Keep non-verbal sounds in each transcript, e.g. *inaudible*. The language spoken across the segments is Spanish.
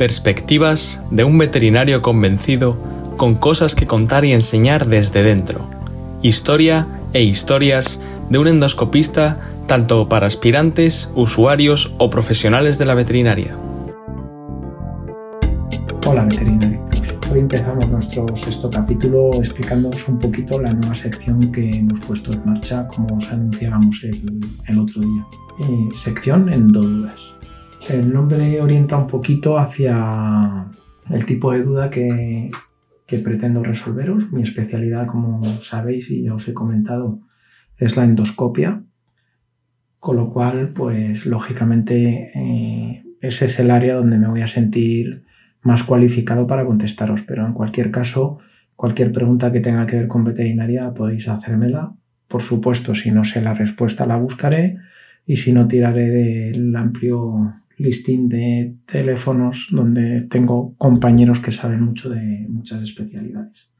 Perspectivas de un veterinario convencido con cosas que contar y enseñar desde dentro. Historia e historias de un endoscopista tanto para aspirantes, usuarios o profesionales de la veterinaria. Hola veterinarios, hoy empezamos nuestro sexto capítulo explicándoos un poquito la nueva sección que hemos puesto en marcha como os anunciábamos el, otro día. Eh, sección en dos dudas. El nombre orienta un poquito hacia el tipo de duda que, pretendo resolveros. Mi especialidad, como sabéis y ya os he comentado, es la endoscopia, con lo cual, pues lógicamente, eh, ese es el área donde me voy a sentir más cualificado para contestaros. Pero en cualquier caso, cualquier pregunta que tenga que ver con veterinaria podéis hacérmela. Por supuesto, si no sé la respuesta la buscaré y si no tiraré del amplio listing de teléfonos donde tengo compañeros que saben mucho de muchas especialidades.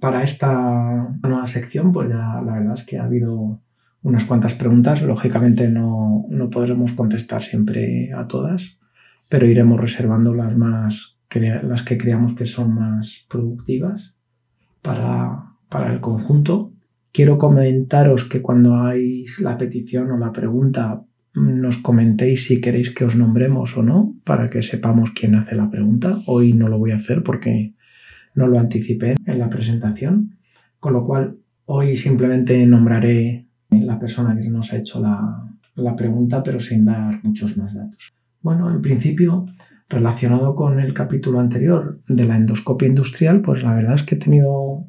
Para esta nueva sección, pues ya la verdad es que ha habido unas cuantas preguntas. Lógicamente no, no podremos contestar siempre a todas, pero iremos reservando las más las que creamos que son más productivas para, para el conjunto. Quiero comentaros que cuando hay la petición o la pregunta nos comentéis si queréis que os nombremos o no, para que sepamos quién hace la pregunta. Hoy no lo voy a hacer porque no lo anticipé en la presentación, con lo cual hoy simplemente nombraré la persona que nos ha hecho la, la pregunta, pero sin dar muchos más datos. Bueno, en principio, relacionado con el capítulo anterior de la endoscopia industrial, pues la verdad es que he tenido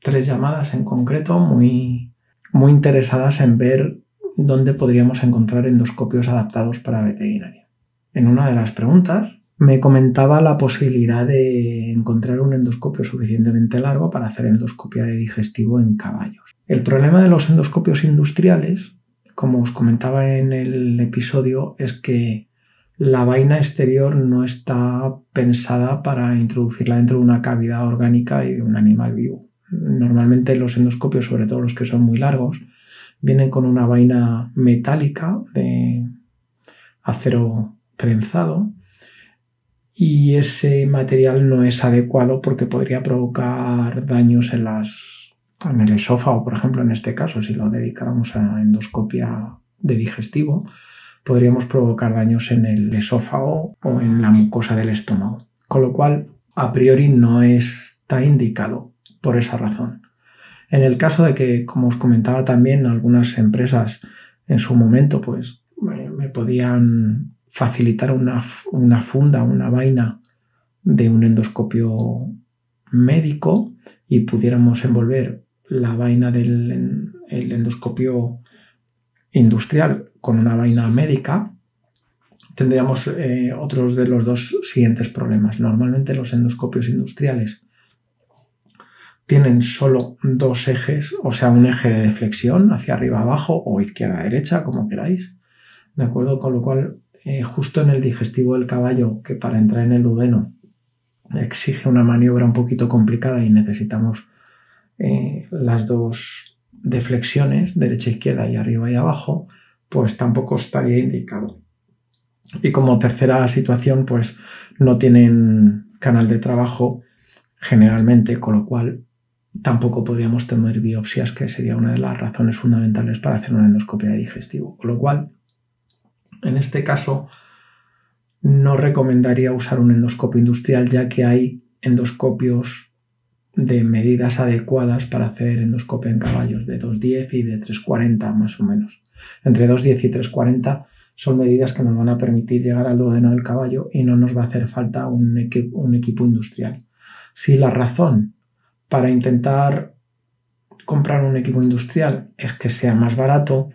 tres llamadas en concreto muy, muy interesadas en ver dónde podríamos encontrar endoscopios adaptados para veterinaria. En una de las preguntas me comentaba la posibilidad de encontrar un endoscopio suficientemente largo para hacer endoscopia de digestivo en caballos. El problema de los endoscopios industriales, como os comentaba en el episodio, es que la vaina exterior no está pensada para introducirla dentro de una cavidad orgánica y de un animal vivo. Normalmente los endoscopios, sobre todo los que son muy largos, vienen con una vaina metálica de acero trenzado y ese material no es adecuado porque podría provocar daños en las en el esófago, por ejemplo, en este caso, si lo dedicáramos a endoscopia de digestivo, podríamos provocar daños en el esófago o en la mucosa del estómago. Con lo cual, a priori no está indicado por esa razón. En el caso de que, como os comentaba también, algunas empresas en su momento pues me podían facilitar una, una funda, una vaina de un endoscopio médico y pudiéramos envolver la vaina del endoscopio industrial con una vaina médica, tendríamos eh, otros de los dos siguientes problemas. Normalmente los endoscopios industriales tienen solo dos ejes, o sea, un eje de flexión hacia arriba abajo o izquierda derecha, como queráis. ¿De acuerdo? Con lo cual, eh, justo en el digestivo del caballo, que para entrar en el duodeno exige una maniobra un poquito complicada y necesitamos eh, las dos deflexiones, derecha, izquierda y arriba y abajo, pues tampoco estaría indicado. Y como tercera situación, pues no tienen canal de trabajo generalmente, con lo cual tampoco podríamos tener biopsias, que sería una de las razones fundamentales para hacer una endoscopia de digestivo. Con lo cual, en este caso, no recomendaría usar un endoscopio industrial, ya que hay endoscopios de medidas adecuadas para hacer endoscopia en caballos, de 210 y de 340 más o menos. Entre 210 y 340 son medidas que nos van a permitir llegar al duodeno del caballo y no nos va a hacer falta un, un equipo industrial. Si la razón para intentar comprar un equipo industrial es que sea más barato.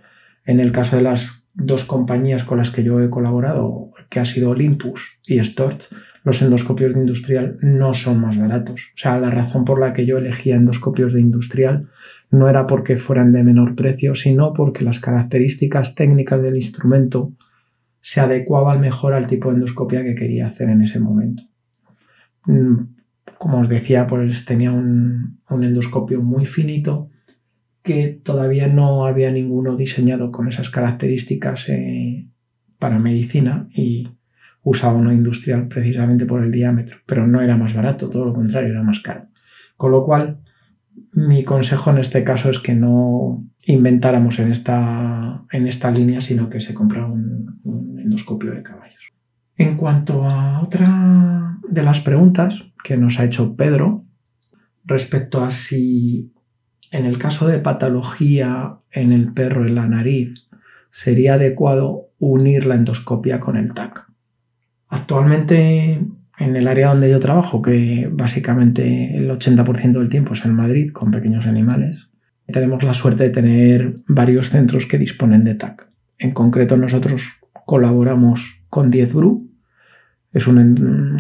En el caso de las dos compañías con las que yo he colaborado, que ha sido Olympus y Storch, los endoscopios de industrial no son más baratos. O sea, la razón por la que yo elegía endoscopios de industrial no era porque fueran de menor precio, sino porque las características técnicas del instrumento se adecuaban mejor al tipo de endoscopia que quería hacer en ese momento. Como os decía, pues tenía un, endoscopio muy finito que todavía no había ninguno diseñado con esas características eh, para medicina y usaba uno industrial precisamente por el diámetro, pero no era más barato, todo lo contrario, era más caro. Con lo cual, mi consejo en este caso es que no inventáramos en esta, en esta línea, sino que se comprara un, un endoscopio de caballos. En cuanto a otra de las preguntas que nos ha hecho Pedro, respecto a si en el caso de patología en el perro en la nariz sería adecuado unir la endoscopia con el TAC. Actualmente en el área donde yo trabajo, que básicamente el 80% del tiempo es en Madrid con pequeños animales, tenemos la suerte de tener varios centros que disponen de TAC. En concreto nosotros colaboramos con 10 Bru, es un,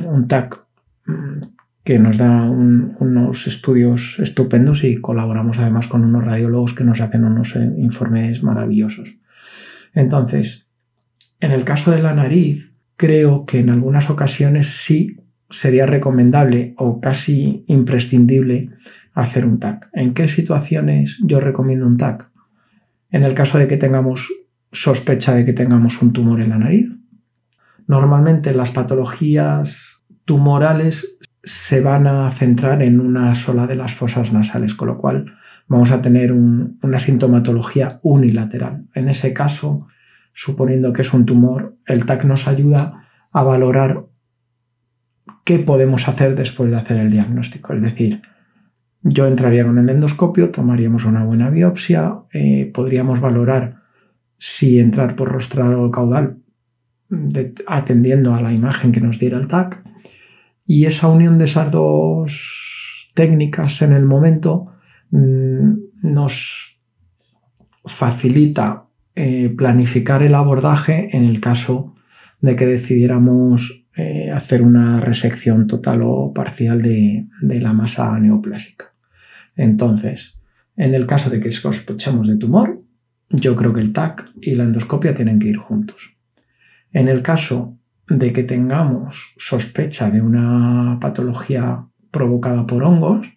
un TAC mm, que nos da unos estudios estupendos y colaboramos además con unos radiólogos que nos hacen unos eh, informes maravillosos. Entonces, en el caso de la nariz, creo que en algunas ocasiones sí sería recomendable o casi imprescindible hacer un TAC. ¿En qué situaciones yo recomiendo un TAC? En el caso de que tengamos sospecha de que tengamos un tumor en la nariz. Normalmente las patologías tumorales se van a centrar en una sola de las fosas nasales, con lo cual vamos a tener una sintomatología unilateral. En ese caso, suponiendo que es un tumor, el TAC nos ayuda a valorar qué podemos hacer después de hacer el diagnóstico. Es decir, yo entraría con el endoscopio, tomaríamos una buena biopsia, eh, podríamos valorar si entrar por rostral o caudal atendiendo a la imagen que nos diera el TAC y esa unión de esas dos técnicas en el momento mm, nos facilita eh, planificar el abordaje en el caso de que decidiéramos eh, hacer una resección total o parcial de, de, la masa neoplásica. Entonces, en el caso de que sospechemos de tumor, yo creo que el TAC y la endoscopia tienen que ir juntos. En el caso de que tengamos sospecha de una patología provocada por hongos,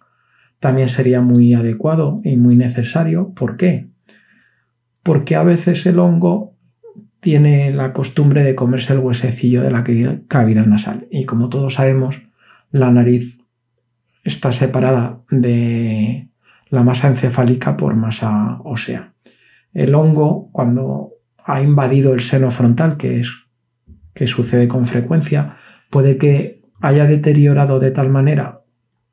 también sería muy adecuado y muy necesario. ¿Por qué? Porque a veces el hongo tiene la costumbre de comerse el huesecillo de la cavidad nasal. Y como todos sabemos, la nariz está separada de la masa encefálica por masa ósea. El hongo, cuando ha invadido el seno frontal, que es que sucede con frecuencia, puede que haya deteriorado de tal manera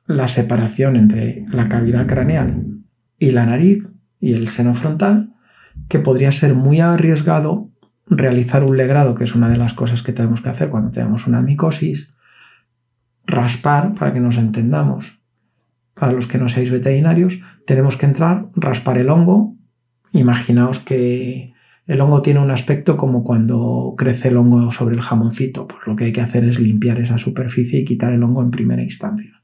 la separación entre la cavidad craneal y la nariz y el seno frontal que podría ser muy arriesgado realizar un legrado, que es una de las cosas que tenemos que hacer cuando tenemos una micosis, raspar, para que nos entendamos, para los que no seáis veterinarios, tenemos que entrar, raspar el hongo, imaginaos que el hongo tiene un aspecto como cuando crece el hongo sobre el jamoncito, pues lo que hay que hacer es limpiar esa superficie y quitar el hongo en primera instancia.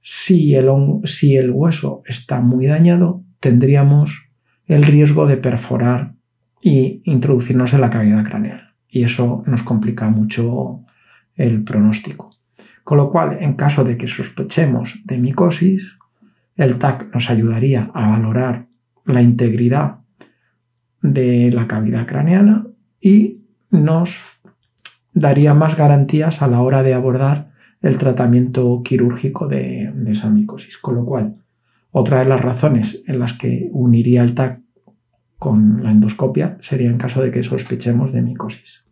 Si el, si el hueso está muy dañado, tendríamos el riesgo de perforar y introducirnos en la cavidad craneal. Y eso nos complica mucho el pronóstico. Con lo cual, en caso de que sospechemos de micosis, el TAC nos ayudaría a valorar la integridad de la cavidad craneana y nos daría más garantías a la hora de abordar el tratamiento quirúrgico de, esa micosis. Con lo cual, otra de las razones en las que uniría el TAC con la endoscopia sería en caso de que sospechemos de micosis.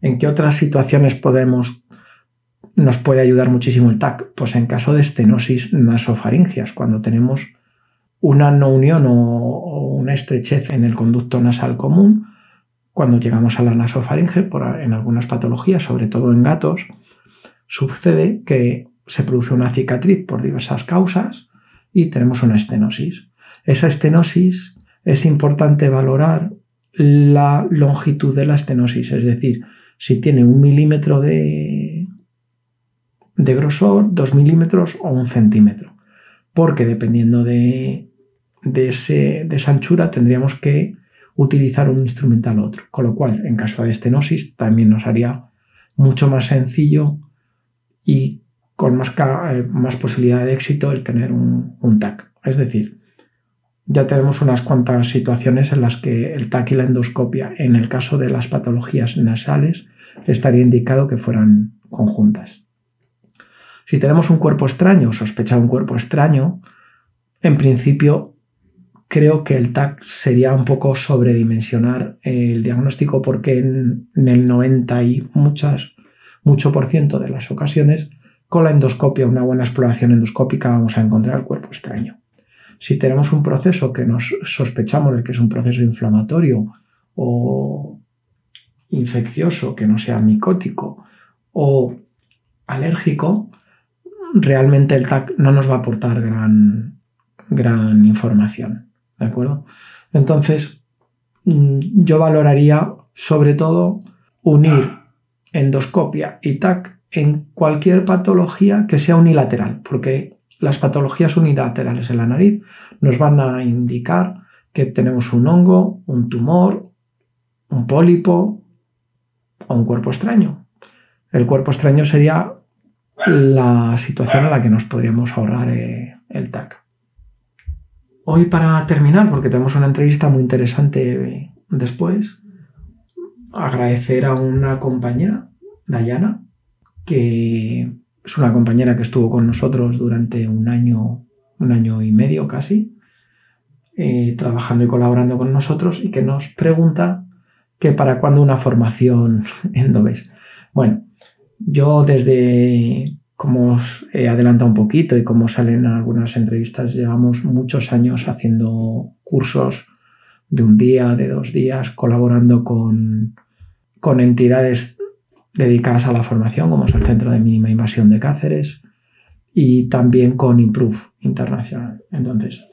¿En qué otras situaciones podemos nos puede ayudar muchísimo el TAC? Pues en caso de estenosis nasofaringias, cuando tenemos una no unión o, una estrechez en el conducto nasal común cuando llegamos a la nasofaringe, por, en algunas patologías, sobre todo en gatos, sucede que se produce una cicatriz por diversas causas y tenemos una estenosis. Esa estenosis es importante valorar la longitud de la estenosis, es decir, si tiene un milímetro de, de grosor, dos milímetros o un centímetro porque dependiendo de, de, esa anchura tendríamos que utilizar un instrumental otro. Con lo cual, en caso de estenosis, también nos haría mucho más sencillo y con más, eh, más posibilidad de éxito el tener un, un TAC. Es decir, ya tenemos unas cuantas situaciones en las que el TAC y la endoscopia, en el caso de las patologías nasales, estaría indicado que fueran conjuntas. Si tenemos un cuerpo extraño, sospechado un cuerpo extraño, en principio creo que el TAC sería un poco sobredimensionar el diagnóstico porque en, el 90 y muchas, mucho por ciento de las ocasiones con la endoscopia, una buena exploración endoscópica, vamos a encontrar cuerpo extraño. Si tenemos un proceso que nos sospechamos de que es un proceso inflamatorio o infeccioso, que no sea micótico o alérgico, realmente el TAC no nos va a aportar gran, gran información. ¿De acuerdo? Entonces, mm, yo valoraría sobre todo unir endoscopia y TAC en cualquier patología que sea unilateral, porque las patologías unilaterales en la nariz nos van a indicar que tenemos un hongo, un tumor, un pólipo o un cuerpo extraño. El cuerpo extraño sería la situación en la que nos podríamos ahorrar eh, el TAC. Hoy para terminar, porque tenemos una entrevista muy interesante después, agradecer a una compañera, Dayana, que es una compañera que estuvo con nosotros durante un año, un año y medio casi, eh, trabajando y colaborando con nosotros y que nos pregunta que para cuándo una formación *laughs* en Dobes. Bueno, yo desde, como os he adelantado un poquito y como salen en algunas entrevistas, llevamos muchos años haciendo cursos de un día, de dos días, colaborando con, con entidades dedicadas a la formación, como es el Centro de Mínima Invasión de Cáceres, y también con Improve Internacional. Entonces,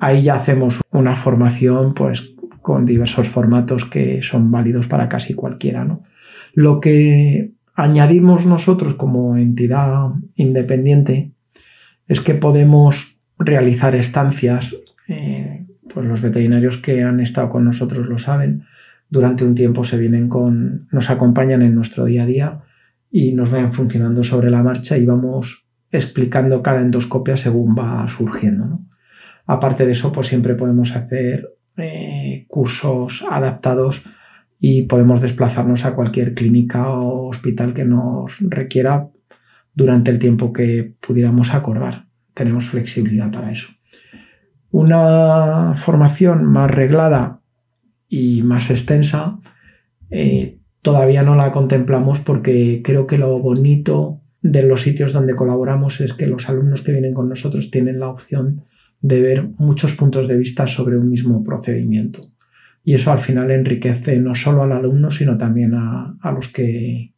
ahí ya hacemos una formación pues, con diversos formatos que son válidos para casi cualquiera. ¿no? Lo que añadimos nosotros como entidad independiente es que podemos realizar estancias, eh, pues los veterinarios que han estado con nosotros lo saben, durante un tiempo se vienen con, nos acompañan en nuestro día a día y nos vayan funcionando sobre la marcha y vamos explicando cada endoscopia según va surgiendo. Aparte de eso, pues siempre podemos hacer eh, cursos adaptados y podemos desplazarnos a cualquier clínica o hospital que nos requiera durante el tiempo que pudiéramos acordar. Tenemos flexibilidad para eso. Una formación más reglada y más extensa, eh, todavía no la contemplamos porque creo que lo bonito de los sitios donde colaboramos es que los alumnos que vienen con nosotros tienen la opción de ver muchos puntos de vista sobre un mismo procedimiento. Y eso al final enriquece no solo al alumno, sino también a, los, que,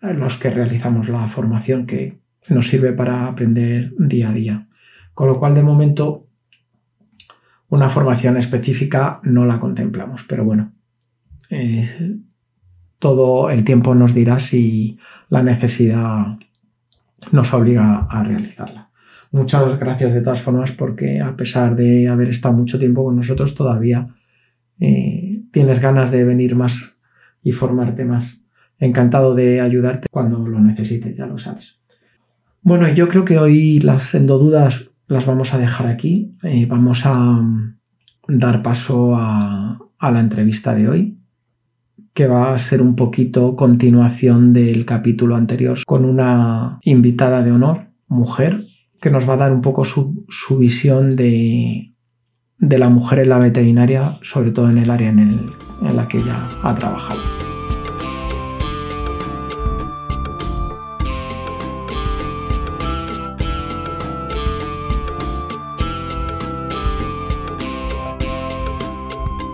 a los que realizamos la formación que nos sirve para aprender día a día. Con lo cual, de momento, una formación específica no la contemplamos, pero bueno, eh, todo el tiempo nos dirá si la necesidad nos obliga a realizarla. Muchas gracias de todas formas porque a pesar de haber estado mucho tiempo con nosotros todavía eh, tienes ganas de venir más y formarte más. Encantado de ayudarte cuando lo necesites, ya lo sabes. Bueno, yo creo que hoy las endodudas las vamos a dejar aquí. Eh, vamos a mm, dar paso a, la entrevista de hoy, que va a ser un poquito continuación del capítulo anterior con una invitada de honor, mujer, que nos va a dar un poco su, visión de, la mujer en la veterinaria, sobre todo en el área en la que ella ha trabajado.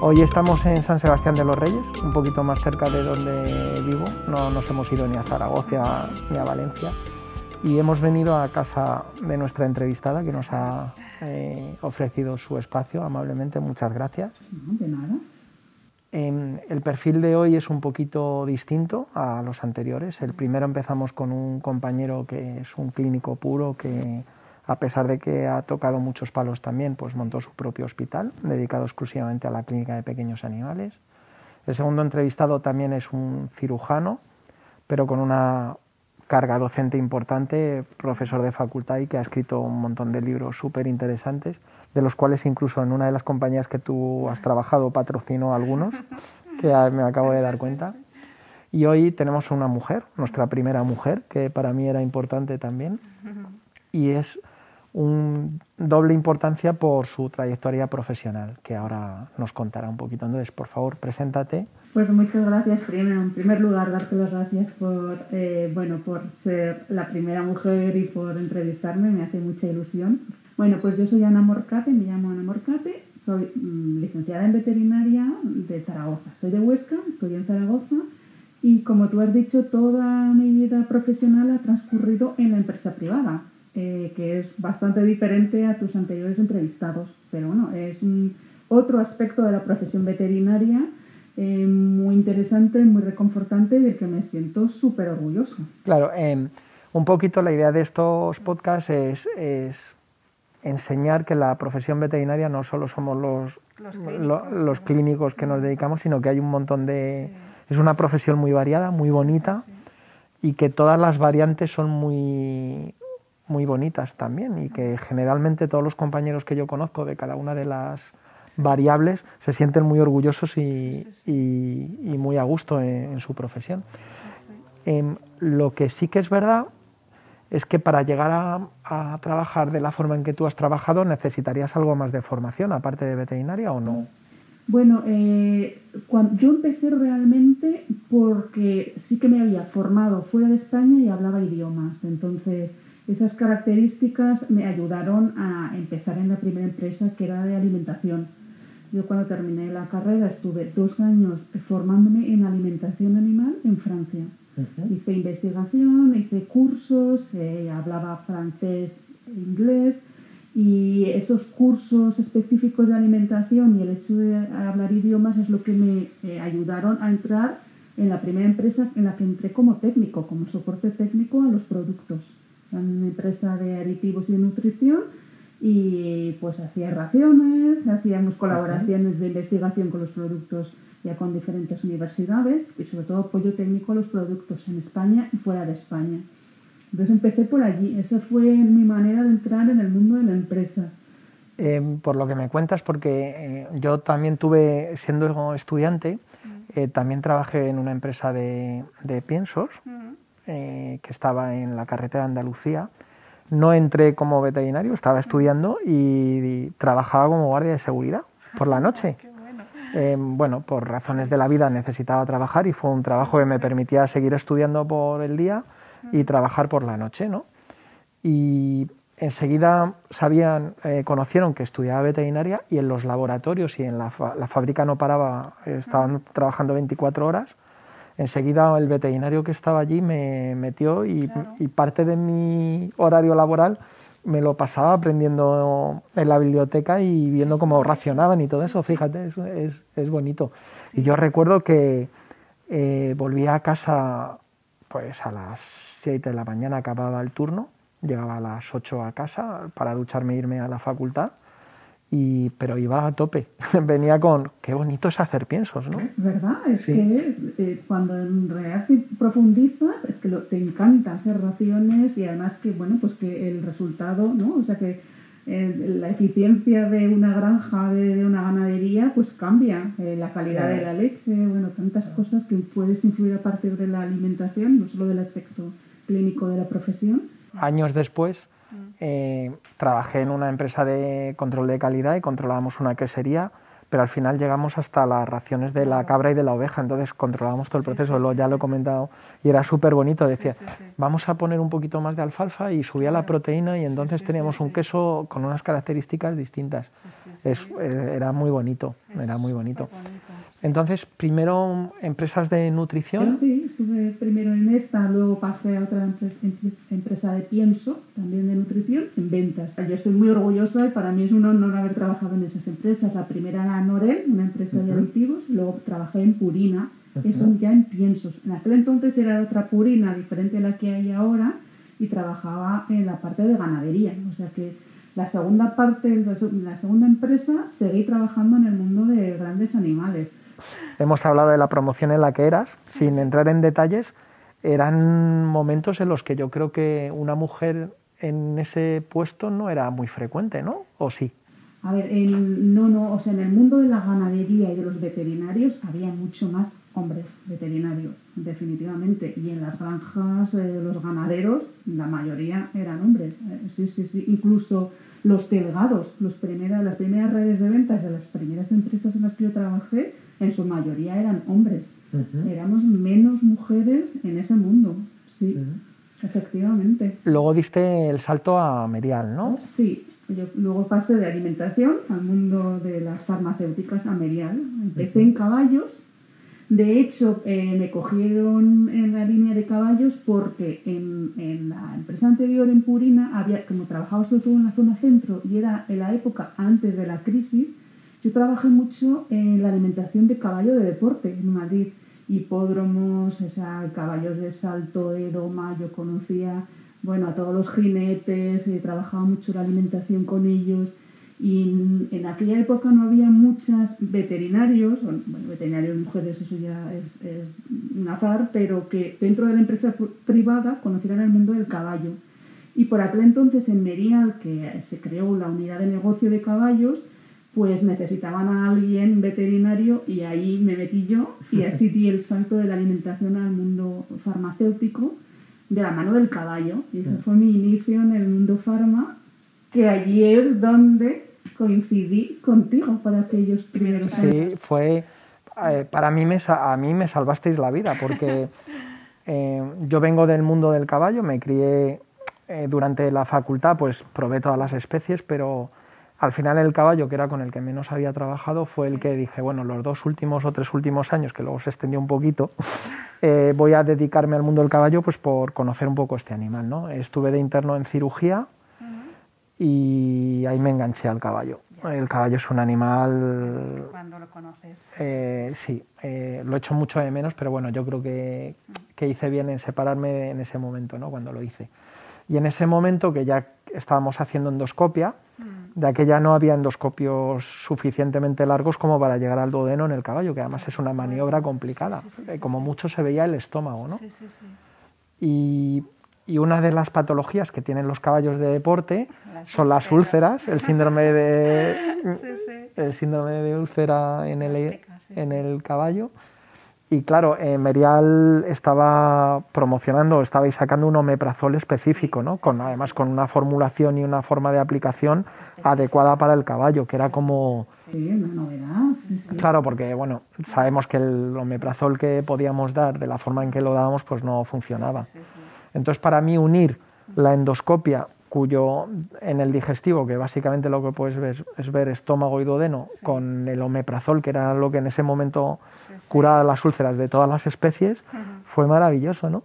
Hoy estamos en San Sebastián de los Reyes, un poquito más cerca de donde vivo. No nos hemos ido ni a Zaragoza ni a Valencia. Y hemos venido a casa de nuestra entrevistada que nos ha eh, ofrecido su espacio amablemente. Muchas gracias. de nada. el perfil de hoy es un poquito distinto a los anteriores. El primero empezamos con un compañero que es un clínico puro que a pesar de que ha tocado muchos palos también, pues montó su propio hospital dedicado exclusivamente a la clínica de pequeños animales. El segundo entrevistado también es un cirujano, pero con una carga docente importante, profesor de facultad y que ha escrito un montón de libros súper interesantes, de los cuales incluso en una de las compañías que tú has trabajado patrocinó algunos, que me acabo de dar cuenta. Y hoy tenemos una mujer, nuestra primera mujer, que para mí era importante también, y es un doble importancia por su trayectoria profesional, que ahora nos contará un poquito. Entonces, por favor, preséntate. Pues muchas gracias. Primero, en primer lugar, darte las gracias por, eh, bueno, por ser la primera mujer y por entrevistarme. Me hace mucha ilusión. Bueno, pues yo soy Ana Morcate, me llamo Ana Morcate, soy mm, licenciada en veterinaria de Zaragoza. Soy de Huesca, estoy en Zaragoza y como tú has dicho, toda mi vida profesional ha transcurrido en la empresa privada. Eh, que es bastante diferente a tus anteriores entrevistados. Pero bueno, es un, otro aspecto de la profesión veterinaria eh, muy interesante, muy reconfortante y del que me siento súper orgullosa. Claro, eh, un poquito la idea de estos podcasts es, es, enseñar que la profesión veterinaria no solo somos los, los, clínicos, los clínicos que nos dedicamos, sino que hay un montón de... Es una profesión muy variada, muy bonita. y que todas las variantes son muy, muy bonitas también y que generalmente todos los compañeros que yo conozco de cada una de las variables se sienten muy orgullosos y, y, muy a gusto en, su profesión. Eh, lo que sí que es verdad es que para llegar a, a, trabajar de la forma en que tú has trabajado necesitarías algo más de formación, aparte de veterinaria o no. Bueno, eh, cuando, yo empecé realmente porque sí que me había formado fuera de España y hablaba idiomas. Entonces, esas características me ayudaron a empezar en la primera empresa que era de alimentación. Yo cuando terminé la carrera estuve dos años formándome en alimentación animal en Francia. Hice investigación, hice cursos, eh, hablaba francés e inglés y esos cursos específicos de alimentación y el hecho de hablar idiomas es lo que me eh, ayudaron a entrar en la primera empresa en la que entré como técnico, como soporte técnico a los productos una empresa de aditivos y de nutrición y pues hacía raciones, hacíamos colaboraciones de investigación con los productos ya con diferentes universidades y sobre todo apoyo técnico a los productos en España y fuera de España. Entonces empecé por allí, esa fue mi manera de entrar en el mundo de la empresa. Eh, por lo que me cuentas, porque eh, yo también tuve, siendo estudiante, eh, también trabajé en una empresa de, de piensos. Eh, que estaba en la carretera de Andalucía. No entré como veterinario, estaba estudiando y, trabajaba como guardia de seguridad por la noche. Eh, bueno, por razones de la vida necesitaba trabajar y fue un trabajo que me permitía seguir estudiando por el día y trabajar por la noche, ¿no? Y enseguida sabían, eh, conocieron que estudiaba veterinaria y en los laboratorios y en la, la fábrica no paraba, estaban trabajando 24 horas enseguida el veterinario que estaba allí me metió y, parte de mi horario laboral me lo pasaba aprendiendo en la biblioteca y viendo cómo racionaban y todo eso, fíjate, es, es, bonito. Y yo recuerdo que eh, volvía a casa pues a las 7 de la mañana acababa el turno, llegaba a las 8 a casa para ducharme e irme a la facultad y, pero iba a tope. *laughs* Venía con, qué bonito es hacer piensos, ¿no? ¿Verdad? Es que eh, cuando en realidad profundizas, es que lo, te encanta hacer raciones y además que, bueno, pues que el resultado, ¿no? O sea que eh, la eficiencia de una granja, de, una ganadería, pues cambia. Eh, la calidad de la leche, bueno, tantas cosas que puedes influir a partir de la alimentación, no solo del aspecto clínico de la profesión. Años después eh, trabajé en una empresa de control de calidad y controlábamos una quesería, pero al final llegamos hasta las raciones de la cabra y de la oveja, entonces controlábamos todo el proceso, Lo, ya lo he comentado, y era súper bonito, decía, vamos a poner un poquito más de alfalfa y subía la proteína y entonces teníamos un queso con unas características distintas. Es, eh, era muy bonito, era muy bonito. Entonces, primero empresas de nutrición. Sí, estuve primero en esta, luego pasé a otra empresa de pienso, también de nutrición, en ventas. Yo estoy muy orgullosa y para mí es un honor haber trabajado en esas empresas. La primera era Norel, una empresa de aditivos, luego trabajé en Purina, que son ya en piensos. En aquel entonces era otra Purina diferente a la que hay ahora y trabajaba en la parte de ganadería. O sea que la segunda parte, la segunda empresa, seguí trabajando en el mundo de grandes animales Hemos hablado de la promoción en la que eras, sin entrar en detalles. eran momentos en los que yo creo que una mujer en ese puesto no era muy frecuente, ¿no? ¿O sí? A ver, no, no, o sea, en el mundo de la ganadería y de los veterinarios había mucho más hombres veterinarios, definitivamente. Y en las granjas de eh, los ganaderos, la mayoría eran hombres. Eh, sí, sí, sí. Incluso los delegados, los las primeras redes de ventas de las primeras empresas en las que yo trabajé, en su mayoría eran hombres. Éramos menos mujeres en ese mundo, sí, efectivamente. Luego diste el salto a Merial, ¿no? Sí, yo luego pasé de alimentación al mundo de las farmacéuticas a Merial. Empecé en caballos. De hecho, eh, me cogieron en la línea de caballos porque en, en, la empresa anterior, en Purina, había, como trabajaba sobre todo en la zona centro y era en la época antes de la crisis, yo trabajé mucho en la alimentación de caballo de deporte en Madrid, hipódromos, caballos de salto, de doma, yo conocía bueno, a todos los jinetes, he trabajaba mucho la alimentación con ellos y en, aquella época no había muchas veterinarios, bueno, veterinarios mujeres, eso ya es, es un azar, pero que dentro de la empresa privada conocieran el mundo del caballo. Y por aquel entonces en Merial, que se creó la unidad de negocio de caballos, pues necesitaban a alguien veterinario y ahí me metí yo y *laughs* así di el salto de la alimentación al mundo farmacéutico de la mano del caballo. Y ese fue mi inicio en el mundo farma, que allí es donde coincidí contigo para aquellos primeros años. Sí, fue... Eh, para mí me, a mí me salvasteis la vida porque *laughs* eh, yo vengo del mundo del caballo, me crié eh, durante la facultad, pues probé todas las especies, pero al final el caballo, que era con el que menos había trabajado, fue el que dije, bueno, los dos últimos o tres últimos años, que luego se extendió un poquito, *laughs* eh, voy a dedicarme al mundo del caballo pues por conocer un poco este animal. ¿no? Estuve de interno en cirugía y ahí me enganché al caballo. El caballo es un animal... ¿Cuándo lo conoces? Eh, sí, eh, lo echo mucho de menos, pero bueno, yo creo que, que hice bien en separarme en ese momento, ¿no? cuando lo hice. Y en ese momento que ya estábamos haciendo endoscopia, de aquella no había endoscopios suficientemente largos como para llegar al duodeno en el caballo, que además es una maniobra complicada. Eh, como mucho se veía el estómago, ¿no? Y, y, una de las patologías que tienen los caballos de deporte son las úlceras, el síndrome de, *laughs* el síndrome de úlcera en el, en el caballo. Y claro, eh, Merial estaba promocionando, estabais sacando un omeprazol específico, ¿no? Con, además con una formulación y una forma de aplicación adecuada para el caballo, que era como... Sí, una novedad. Claro, porque bueno, sabemos que el omeprazol que podíamos dar de la forma en que lo dábamos pues no funcionaba. Entonces para mí unir la endoscopia cuyo en el digestivo, que básicamente lo que puedes ver es ver estómago y duodeno, con el omeprazol, que era lo que en ese momento curaba las úlceras de todas las especies, fue maravilloso, ¿no?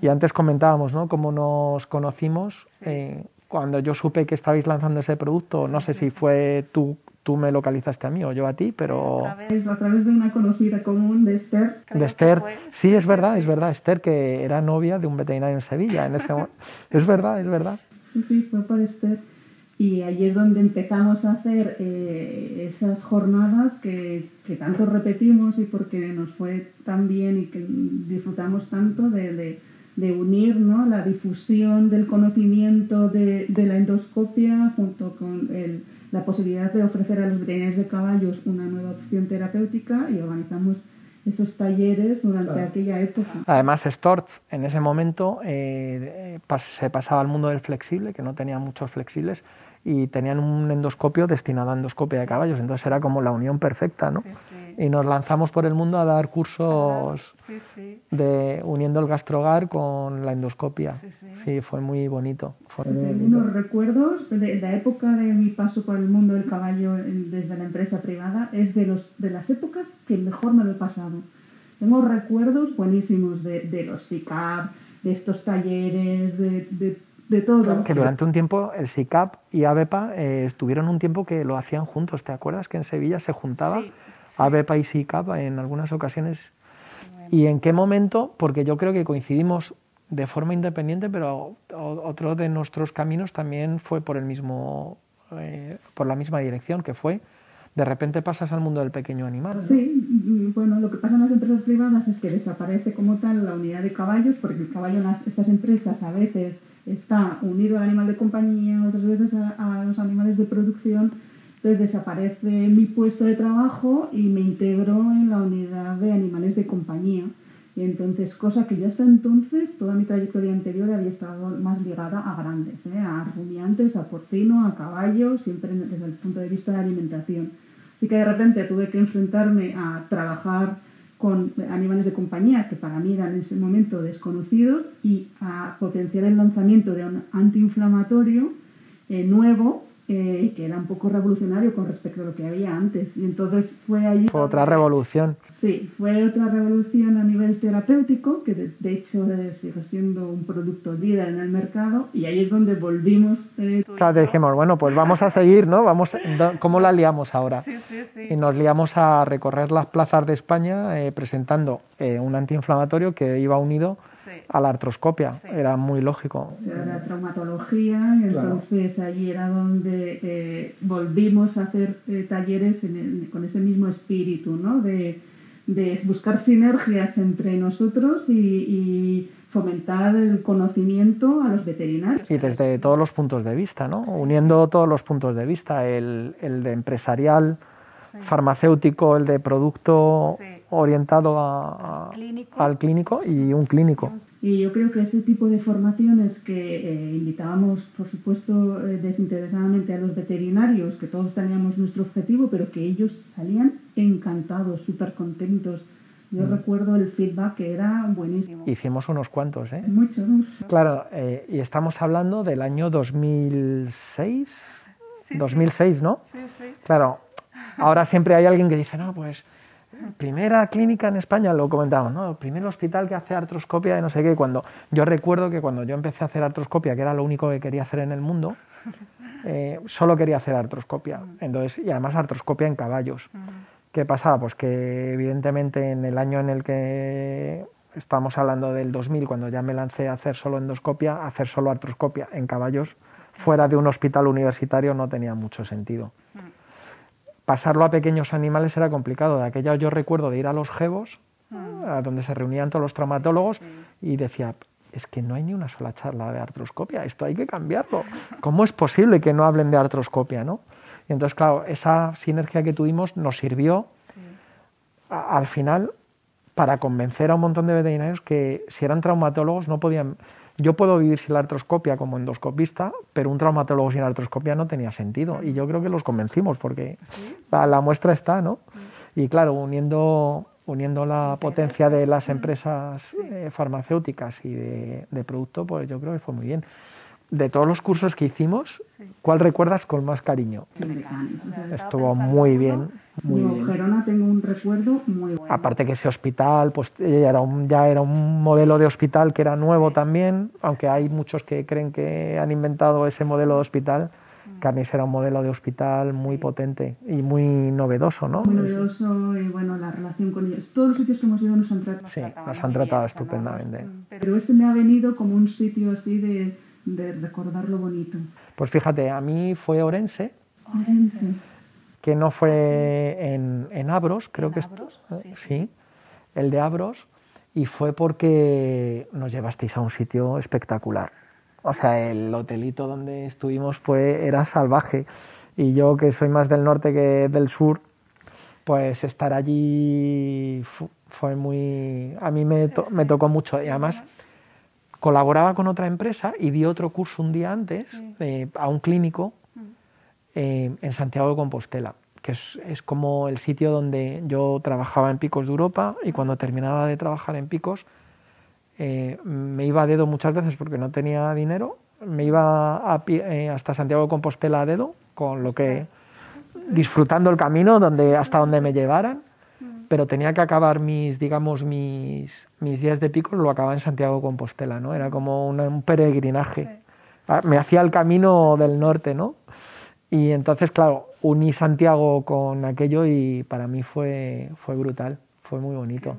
Y antes comentábamos, ¿no? Cómo nos conocimos eh, cuando yo supe que estabais lanzando ese producto, no sé si fue tú, tú me localizaste a mí o yo a ti, pero... A través, a través de una conocida común de Esther. De Esther, sí, es verdad, es verdad, Esther, que era novia de un veterinario en Sevilla en ese *laughs* Es verdad, es verdad. Sí, sí, fue por Esther. Y ahí es donde empezamos a hacer eh, esas jornadas que, que, tanto repetimos y porque nos fue tan bien y que disfrutamos tanto de, de, unir ¿no? la difusión del conocimiento de, de la endoscopia junto con el, la posibilidad de ofrecer a los veterinarios de caballos una nueva opción terapéutica y organizamos esos talleres durante aquella época. Además, Storz en ese momento eh, se pasaba al mundo del flexible, que no tenía muchos flexibles, y tenían un endoscopio destinado a endoscopia de caballos, entonces era como la unión perfecta, ¿no? Y nos lanzamos por el mundo a dar cursos de uniendo el gastrogar con la endoscopia. Sí, fue muy bonito. Fue unos recuerdos de, la época de mi paso por el mundo del caballo desde la empresa privada es de, los, de las épocas que mejor me lo he pasado. Tengo recuerdos buenísimos de, de los SICAP, de estos talleres, de de todo. Que durante un tiempo el SICAP y ABEPA eh, estuvieron un tiempo que lo hacían juntos. ¿Te acuerdas que en Sevilla se juntaba ABEPA y SICAP en algunas ocasiones? ¿Y en qué momento? Porque yo creo que coincidimos de forma independiente, pero otro de nuestros caminos también fue por el mismo, eh, por la misma dirección, que fue de repente pasas al mundo del pequeño animal. Sí, mm, bueno, lo que pasa en las empresas privadas es que desaparece como tal la unidad de caballos, porque el caballo en las, estas empresas a veces está unido al animal de compañía, otras veces a, los animales de producción. Entonces desaparece mi puesto de trabajo y me integro en la unidad de animales de compañía. Y entonces, cosa que yo hasta entonces, toda mi trayectoria anterior había estado más ligada a grandes, ¿eh? a rumiantes, a porcino, a caballo, siempre desde el punto de vista de alimentación. Así que de repente tuve que enfrentarme a trabajar con animales de compañía que para mí eran en ese momento desconocidos y a potenciar el lanzamiento de un antiinflamatorio eh, nuevo eh, que era un poco revolucionario con respecto a lo que había antes. Y entonces fue ahí... Fue otra revolución. Sí, fue otra revolución a nivel terapéutico, que de, hecho sigue siendo un producto líder en el mercado, y ahí es donde volvimos. Eh, claro, dijimos, bueno, pues vamos a seguir, ¿no? Vamos, ¿Cómo la liamos ahora? Sí, sí, sí. Y nos liamos a recorrer las plazas de España eh, presentando eh, un antiinflamatorio que iba unido a la artroscopia. Era muy lógico. Era la traumatología, y entonces allí era donde volvimos a hacer talleres con ese mismo espíritu, ¿no? De, de buscar sinergias entre nosotros y, fomentar el conocimiento a los veterinarios. Y desde todos los puntos de vista, ¿no? Uniendo todos los puntos de vista, el, el de empresarial, farmacéutico, el de producto orientado al clínico y un clínico. Y yo creo que ese tipo de formaciones que eh, invitábamos, por supuesto, eh, desinteresadamente a los veterinarios, que todos teníamos nuestro objetivo, pero que ellos salían encantados, súper contentos. Yo mm. recuerdo el feedback que era buenísimo. Hicimos unos cuantos, ¿eh? Muchos, muchos. Claro, eh, y estamos hablando del año 2006. 2006, ¿no? Sí, sí. Claro, Ahora siempre hay alguien que dice, no, pues primera clínica en España, lo comentamos, ¿no? El primer hospital que hace artroscopia y no sé qué. Cuando, yo recuerdo que cuando yo empecé a hacer artroscopia, que era lo único que quería hacer en el mundo, eh, solo quería hacer artroscopia. Entonces, y además artroscopia en caballos. ¿Qué pasaba? Pues que evidentemente en el año en el que estamos hablando del 2000, cuando ya me lancé a hacer solo endoscopia, hacer solo artroscopia en caballos fuera de un hospital universitario no tenía mucho sentido pasarlo a pequeños animales era complicado. De aquella yo recuerdo de ir a los Jebos, mm. a donde se reunían todos los traumatólogos, y decía, es que no hay ni una sola charla de artroscopia, esto hay que cambiarlo. ¿Cómo es posible que no hablen de artroscopia? ¿no? Y entonces, claro, esa sinergia que tuvimos nos sirvió al final para convencer a un montón de veterinarios que si eran traumatólogos no podían yo puedo vivir sin la artroscopia como endoscopista, pero un traumatólogo sin artroscopia no tenía sentido. Y yo creo que los convencimos porque la, muestra está, ¿no? Y claro, uniendo, uniendo la potencia de las empresas eh, farmacéuticas y de, de, producto, pues yo creo que fue muy bien. De todos los cursos que hicimos, ¿cuál recuerdas con más cariño? Estuvo muy bien. Muy bien. Gerona tengo un recuerdo muy bueno. Aparte que ese hospital, pues ya era, un, ya era un modelo de hospital que era nuevo también, aunque hay muchos que creen que han inventado ese modelo de hospital. Mm. Carnis era un modelo de hospital muy potente y muy novedoso, ¿no? Muy novedoso y bueno, la relación con ellos. Todos los sitios que hemos ido nos han tratado. Sí, nos han tratado estupendamente. Pero este me ha venido como un sitio así de de recordar lo bonito? Pues fíjate, a mí fue Orense. Orense. Que no fue ah, en, en, Abros, creo que Abros? Sí, sí, el de Abros, y fue porque nos llevasteis a un sitio espectacular. O sea, el hotelito donde estuvimos fue, era salvaje. Y yo, que soy más del norte que del sur, pues estar allí fue muy... A mí me, me tocó mucho. Y además colaboraba con otra empresa y di otro curso un día antes eh, a un clínico. Eh, en Santiago de Compostela, que es, como el sitio donde yo trabajaba en Picos de Europa y cuando terminaba de trabajar en Picos eh, me iba a dedo muchas veces porque no tenía dinero, me iba hasta Santiago de Compostela a dedo, con lo que disfrutando el camino donde, hasta donde me llevaran pero tenía que acabar mis, digamos, mis, mis días de pico, lo acababa en Santiago de Compostela, ¿no? Era como un peregrinaje. Ah, me hacía el camino del norte, ¿no? Y entonces, claro, uní Santiago con aquello y para mí fue, fue brutal, fue muy bonito.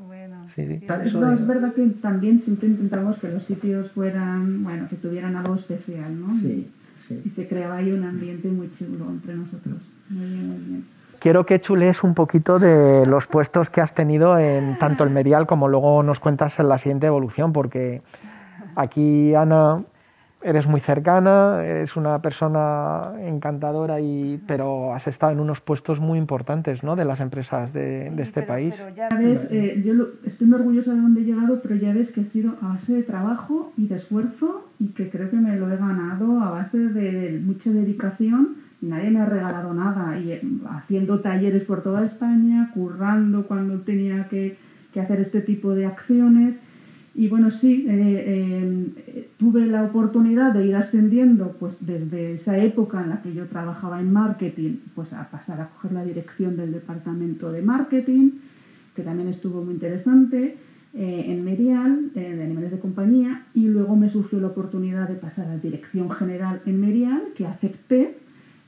sí, sí. es verdad que también siempre intentamos que los sitios fueran, bueno, que tuvieran algo especial, ¿no? Sí, y, y se creaba ahí un ambiente muy chulo entre nosotros. Muy bien, muy bien. quiero que chules un poquito de los puestos que has tenido en tanto el Medial como luego nos cuentas en la siguiente evolución, porque aquí, Ana, eres muy cercana, eres una persona encantadora, y, pero has estado en unos puestos muy importantes ¿no? de las empresas de, de este país. Pero ya ves, eh, yo estoy muy orgullosa de dónde he llegado, pero ya ves que ha sido a base de trabajo y de esfuerzo y que creo que me lo he ganado a base de mucha dedicación. Nadie me ha regalado nada y eh, haciendo talleres por toda España, currando cuando tenía que, que hacer este tipo de acciones y bueno, sí, eh, eh, tuve la oportunidad de ir ascendiendo pues desde esa época en la que yo trabajaba en marketing, pues a pasar a coger la dirección del departamento de marketing, que también estuvo muy interesante, eh, en Merial, de animales de compañía, y luego me surgió la oportunidad de pasar a dirección general en Merial, que acepté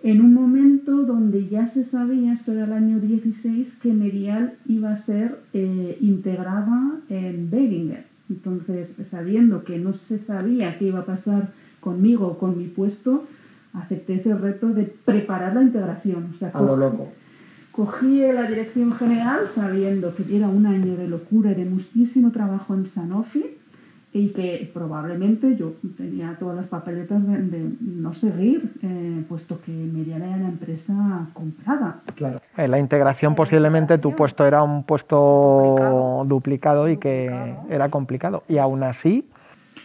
en un momento donde ya se sabía, esto era el año 16, que Merial iba a ser integrada en Beringer. Entonces, sabiendo que no se sabía qué iba a pasar conmigo o con mi puesto, acepté ese reto de preparar la integración. O sea, a lo loco. Cogí la dirección general sabiendo que era un año de locura y de muchísimo trabajo en Sanofi y que probablemente yo tenía todas las papeletas de, no seguir, eh, puesto que Merial era la empresa comprada. Claro. En la integración posiblemente tu puesto era un puesto duplicado, y que era complicado. Y aún así...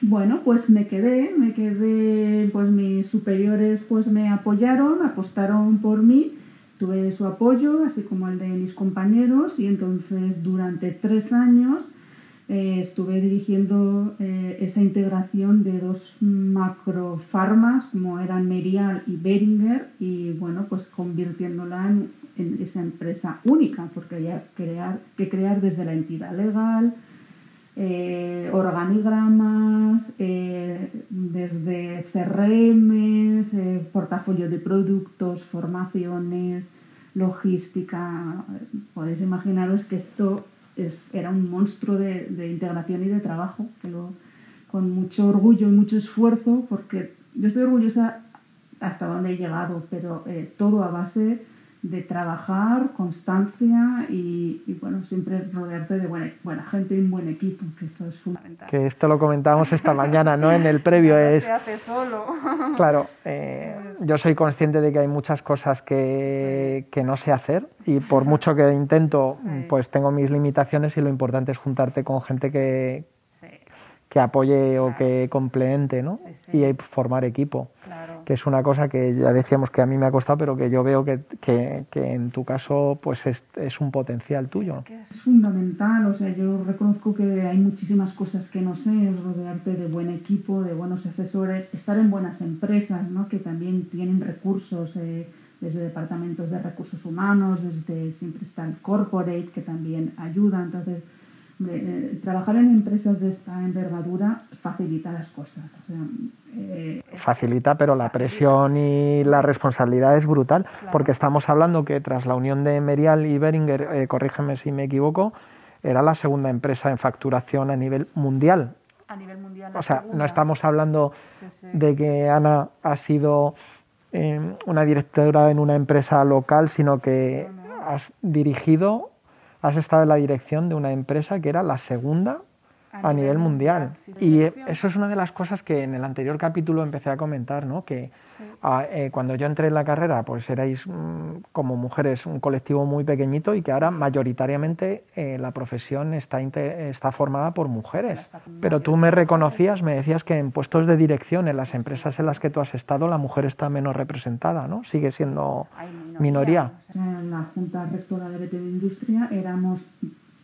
Bueno, pues me quedé, me quedé, pues mis superiores pues me apoyaron, apostaron por mí, tuve su apoyo, así como el de mis compañeros, y entonces durante tres años eh, estuve dirigiendo eh, esa integración de dos macrofarmas como eran Merial y Beringer y bueno pues convirtiéndola en, esa empresa única porque había crear, que crear desde la entidad legal eh, organigramas desde CRM portafolio de productos formaciones logística. Podéis imaginaros que esto era un monstruo de, integración y de trabajo, que con mucho orgullo y mucho esfuerzo, porque yo estoy orgullosa hasta donde he llegado, pero eh, todo a base de trabajar, constancia y, bueno, siempre rodearte de buena, buena, gente y un buen equipo, que eso es fundamental. Que esto lo comentábamos esta mañana, ¿no? En el previo *laughs* no es... Se hace solo. *laughs* Claro, eh, yo soy consciente de que hay muchas cosas que, que, no sé hacer y por mucho que intento, pues tengo mis limitaciones y lo importante es juntarte con gente que, que apoye o que complemente, ¿no? Y formar equipo. Claro que es una cosa que ya decíamos que a mí me ha costado, pero que yo veo que, que, que en tu caso pues es, es, un potencial tuyo. Es, que es fundamental, o sea, yo reconozco que hay muchísimas cosas que no sé, es rodearte de buen equipo, de buenos asesores, estar en buenas empresas, ¿no? que también tienen recursos, eh, desde departamentos de recursos humanos, desde siempre está el corporate, que también ayuda, entonces eh, trabajar en empresas de esta envergadura facilita las cosas. O sea, eh, facilita, pero la presión y la responsabilidad es brutal, claro. porque estamos hablando que tras la unión de Merial y Beringer, eh, corrígeme si me equivoco, era la segunda empresa en facturación a nivel mundial. A nivel mundial. O sea, segunda. no estamos hablando sí, sí. de que Ana ha sido eh, una directora en una empresa local, sino que no, no. has dirigido has estado en la dirección de una empresa que era la segunda a, a nivel, nivel, mundial. mundial sí, y eso es una de las cosas que en el anterior capítulo empecé a comentar, ¿no? que sí. a, eh, cuando yo entré en la carrera, pues erais mmm, como mujeres un colectivo muy pequeñito y que ahora mayoritariamente eh, la profesión está, está formada por mujeres. Pero tú me reconocías, me decías que en puestos de dirección, en las empresas en las que tú has estado, la mujer está menos representada, ¿no? Sigue siendo minoría. En la Junta Rectora de BT de Industria éramos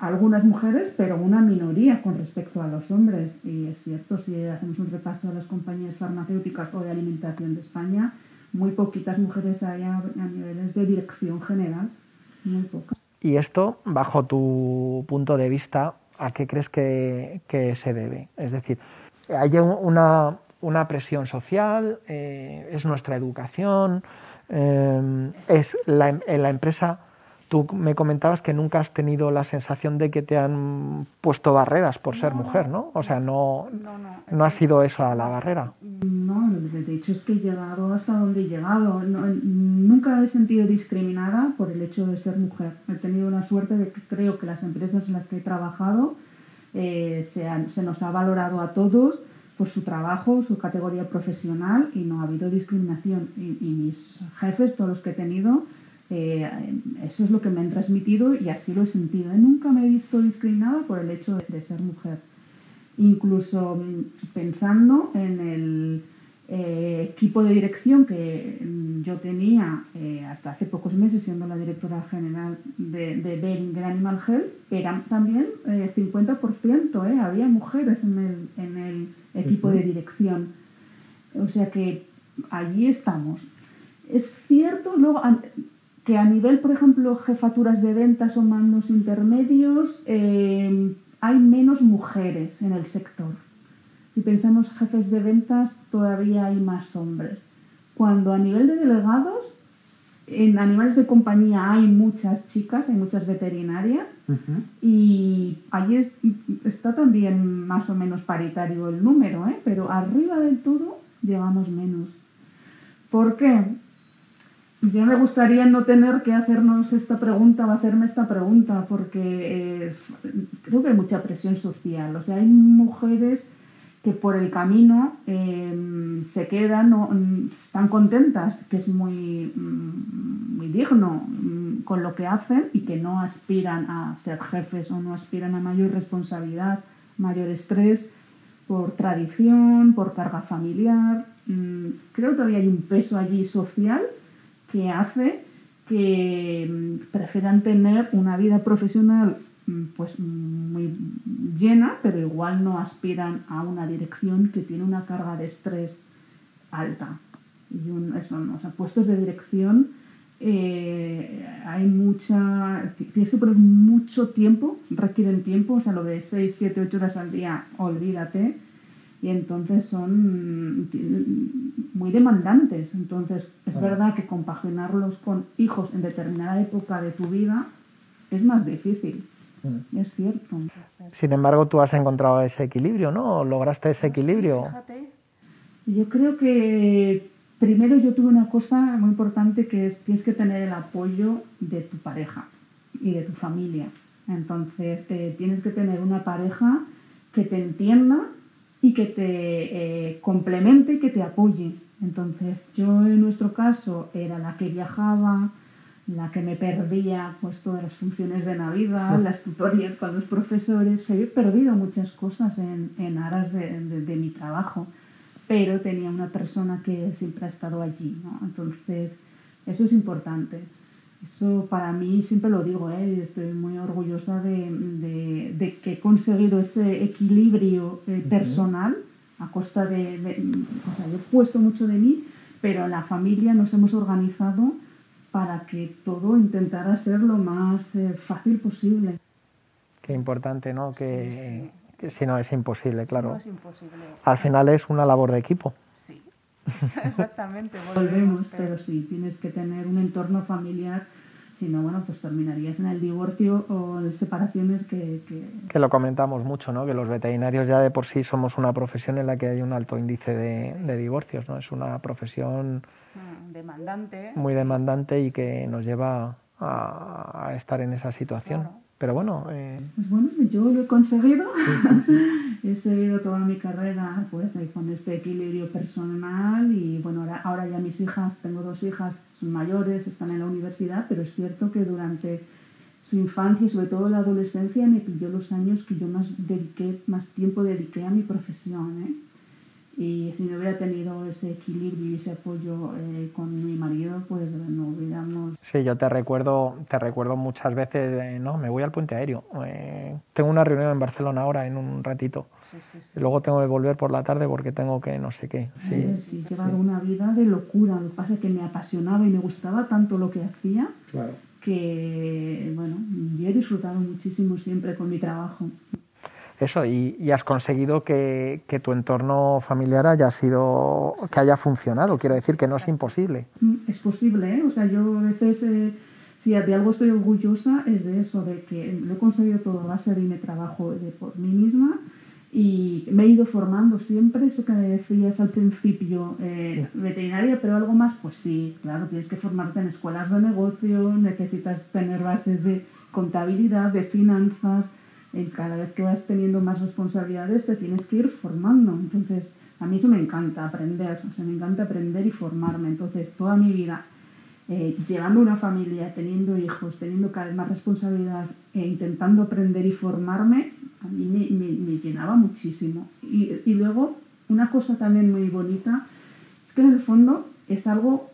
algunas mujeres, pero una minoría con respecto a los hombres. Y es cierto, si hacemos un repaso a las compañías farmacéuticas o de alimentación de España, muy poquitas mujeres hay a, niveles de dirección general, muy pocas. Y esto, bajo tu punto de vista, ¿a qué crees que, que se debe? Es decir, hay una, una presión social, eh, es nuestra educación, eh, es la, la empresa Tú me comentabas que nunca has tenido la sensación de que te han puesto barreras por ser no, mujer, ¿no? O sea, no, no, no, no ha sido eso a la barrera. No, de hecho es que he llegado hasta donde he llegado. nunca he sentido discriminada por el hecho de ser mujer. He tenido la suerte de que creo que las empresas en las que he trabajado eh, se, nos ha valorado a todos por su trabajo, su categoría profesional y no ha habido discriminación. Y, mis jefes, todos los que he tenido, eh, eso es lo que me han transmitido y así lo he sentido. Nunca me he visto discriminada por el hecho de ser mujer incluso mm, pensando en el eh, equipo de dirección que mm, yo tenía eh, hasta hace pocos meses siendo la directora general de, de Bering Animal Health, eran también 50%, eh, había mujeres en el, en el equipo de dirección. O sea que allí estamos. Es cierto luego, que a nivel, por ejemplo, jefaturas de ventas o mandos intermedios, hay menos mujeres en el sector. Si pensamos jefes de ventas, todavía hay más hombres. Cuando a nivel de delegados, en animales de compañía hay muchas chicas, hay muchas veterinarias y allí está también más o menos paritario el número, ¿eh? pero arriba del todo llevamos menos. ¿Por qué? Yo me gustaría no tener que hacernos esta pregunta o hacerme esta pregunta, porque eh, creo que hay mucha presión social. O sea, hay mujeres que por el camino em, se quedan, o, mm, están contentas, que es muy, mm, muy digno mm, con lo que hacen y que no aspiran a ser jefes o no aspiran a mayor responsabilidad, mayor estrés por tradición, por carga familiar. Creo que todavía hay un peso allí social que hace que mm, prefieran tener una vida profesional mm, pues muy llena, pero igual no aspiran a una dirección que tiene una carga de estrés alta. Y un, eso, puestos de dirección eh, hay mucha, tienes que poner mucho tiempo, requieren tiempo, o sea, lo de 6, 7, 8 horas al día, olvídate y entonces son muy demandantes. Entonces es verdad que compaginarlos con hijos en determinada época de tu vida es más difícil. Mm. Es cierto. Sin embargo, tú has encontrado ese equilibrio, ¿no? ¿Lograste ese equilibrio? Yo creo que primero yo tuve una cosa muy importante que es tienes que tener el apoyo de tu pareja y de tu familia. Entonces eh, tienes que tener una pareja que te entienda y que te eh, complemente y que te apoye. Entonces, yo en nuestro caso era la que viajaba, la que me perdía pues todas las funciones de Navidad, *laughs* las tutorías con los profesores. he perdido muchas cosas en, en aras de, de, mi trabajo, pero tenía una persona que siempre ha estado allí. ¿no? Entonces, eso es importante. Eso para mí, siempre lo digo, ¿eh? estoy muy orgullosa de, de, que he conseguido ese equilibrio eh, personal a costa de, O sea, yo he puesto mucho de mí, pero la familia nos hemos organizado para que todo intentara ser lo más eh, fácil posible. Qué importante, ¿no? Que, si no es imposible, claro. es imposible. Al final es una labor de equipo. *laughs* Exactamente. Volvemos, pero sí, tienes que tener un entorno familiar si no, bueno, pues terminarías en el divorcio o en separaciones que, que... lo comentamos mucho, ¿no? Que los veterinarios ya de por sí somos una profesión en la que hay un alto índice de, de divorcios, ¿no? Es una profesión... Mm, demandante. Muy demandante y que nos lleva a, a estar en esa situación. Pero bueno... Eh... Pues bueno, yo lo he conseguido. *laughs* he seguido toda mi carrera pues con este equilibrio personal y bueno, ahora, ahora ya mis hijas, tengo dos hijas, son mayores, están en la universidad, pero es cierto que durante su infancia y sobre todo la adolescencia me pidió los años que yo más dediqué, más tiempo dediqué a mi profesión. ¿eh? Y si no hubiera tenido ese equilibrio y ese apoyo eh, con mi marido, pues no hubiéramos... Sí, yo te recuerdo, te recuerdo muchas veces, no, me voy al puente aéreo. Eh, tengo una reunión en Barcelona ahora, en un ratito. Sí, sí, sí. luego tengo que volver por la tarde porque tengo que no sé qué. Sí, sí, llevar una vida de locura. Lo que pasa es que me apasionaba y me gustaba tanto lo que hacía que, bueno, yo he disfrutado muchísimo siempre con mi trabajo eso, y, has conseguido que, tu entorno familiar haya sido, que haya funcionado. Quiero decir que no es imposible. Mm, es posible, ¿eh? O sea, yo a veces, eh, si de algo estoy orgullosa, es de eso, de que lo he conseguido todo a base de mi trabajo de por mí misma y me he ido formando siempre, eso que me decías al principio, eh, veterinaria, pero algo más, pues sí, claro, tienes que formarte en escuelas de negocio, necesitas tener bases de contabilidad, de finanzas, en cada vez que vas teniendo más responsabilidades te tienes que ir formando. Entonces, a mí eso me encanta aprender, o sea, me encanta aprender y formarme. Entonces, toda mi vida, eh, llevando una familia, teniendo hijos, teniendo cada vez más responsabilidad e intentando aprender y formarme, a mí me, llenaba muchísimo. Y, y, luego, una cosa también muy bonita es que en el fondo es algo,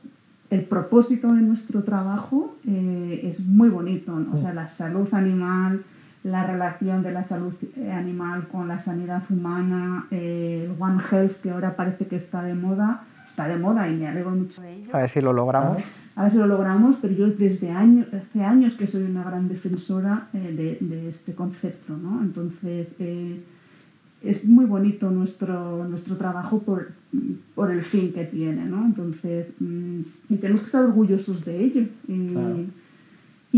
el propósito de nuestro trabajo eh, es muy bonito, o sea, la salud animal, la relación de la salud eh, animal con la sanidad humana, el One Health que ahora parece que está de moda, está de moda y me alegro mucho de ello. A ver si lo logramos. A ver si lo logramos, pero yo desde años, hace años que soy una gran defensora eh, de, este concepto, ¿no? Entonces, eh, es muy bonito nuestro, nuestro trabajo por, por el fin que tiene, ¿no? Entonces, mm, y tenemos que estar orgullosos de ello.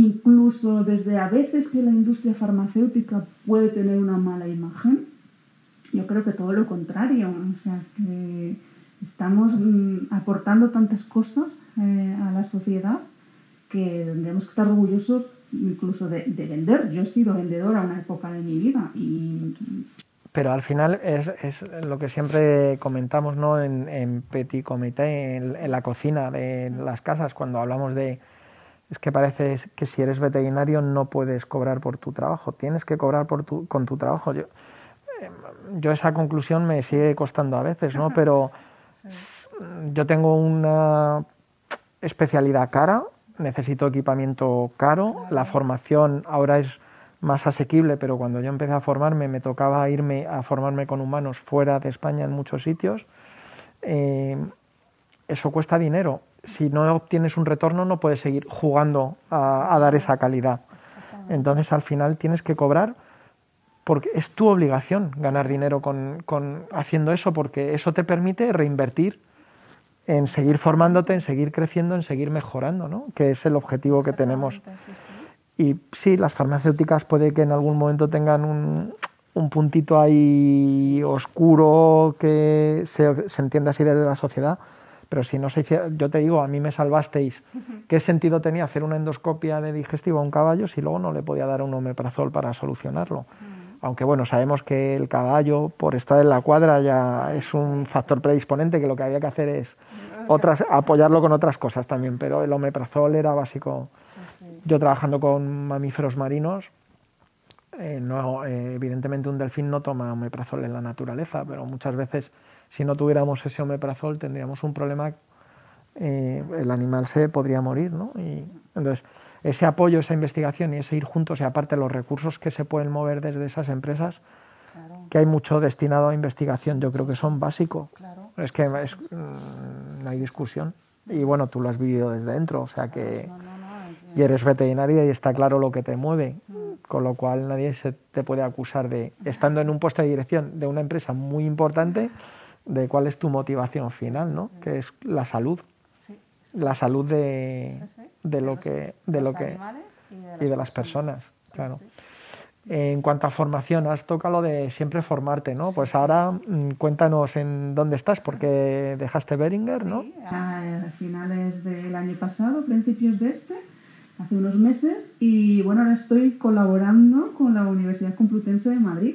Incluso desde a veces que la industria farmacéutica puede tener una mala imagen, yo creo que todo lo contrario, o sea, que estamos mm, aportando tantas cosas eh, a la sociedad que tendremos que estar orgullosos incluso de, vender. Yo he sido vendedora una época de mi vida y... Pero al final es, es lo que siempre comentamos ¿no? en, en Petit Comité, en, en la cocina de las casas, cuando hablamos de, es que parece que si eres veterinario no puedes cobrar por tu trabajo, tienes que cobrar por tu, con tu trabajo. Yo, yo esa conclusión me sigue costando a veces, ¿no? Pero yo tengo una especialidad cara, necesito equipamiento caro, la formación ahora es más asequible, pero cuando yo empecé a formarme me tocaba irme a formarme con humanos fuera de España en muchos sitios. Eh, eso cuesta dinero si no obtienes un retorno no puedes seguir jugando a, dar esa calidad. Entonces al final tienes que cobrar porque es tu obligación ganar dinero con, haciendo eso, porque eso te permite reinvertir en seguir formándote, en seguir creciendo, en seguir mejorando, ¿no? que es el objetivo que tenemos. Y sí, las farmacéuticas puede que en algún momento tengan un, puntito ahí oscuro que se, se entienda así desde la sociedad, pero si no se hiciera, yo te digo, a mí me salvasteis, ¿qué sentido tenía hacer una endoscopia de digestivo a un caballo si luego no le podía dar un omeprazol para solucionarlo? Mm. Aunque bueno, sabemos que el caballo, por estar en la cuadra, ya es un factor predisponente, que lo que había que hacer es *laughs* otras, apoyarlo con otras cosas también, pero el omeprazol era básico. Yo trabajando con mamíferos marinos, eh, no, eh, evidentemente un delfín no toma omeprazol en la naturaleza, pero muchas veces si no tuviéramos ese omeprazol tendríamos un problema, eh, el animal se podría morir, ¿no? Y entonces, ese apoyo, esa investigación y ese ir juntos, y aparte los recursos que se pueden mover desde esas empresas, que hay mucho destinado a investigación, yo creo que son básicos. Es que mm, no hay discusión. Y bueno, tú lo has vivido desde dentro, o sea que... y eres veterinaria y está claro lo que te mueve, mm. con lo cual nadie se te puede acusar de, estando en un puesto de dirección de una empresa muy importante, de cuál es tu motivación final, ¿no? Que es la salud. La salud de, de lo que de lo que y de las personas, claro. En cuanto a formación, has tocado lo de siempre formarte, ¿no? Pues ahora mm, cuéntanos en dónde estás, porque dejaste Beringer, ¿no? a finales del año pasado, principios de este, hace unos meses, y bueno, ahora estoy colaborando con la Universidad Complutense de Madrid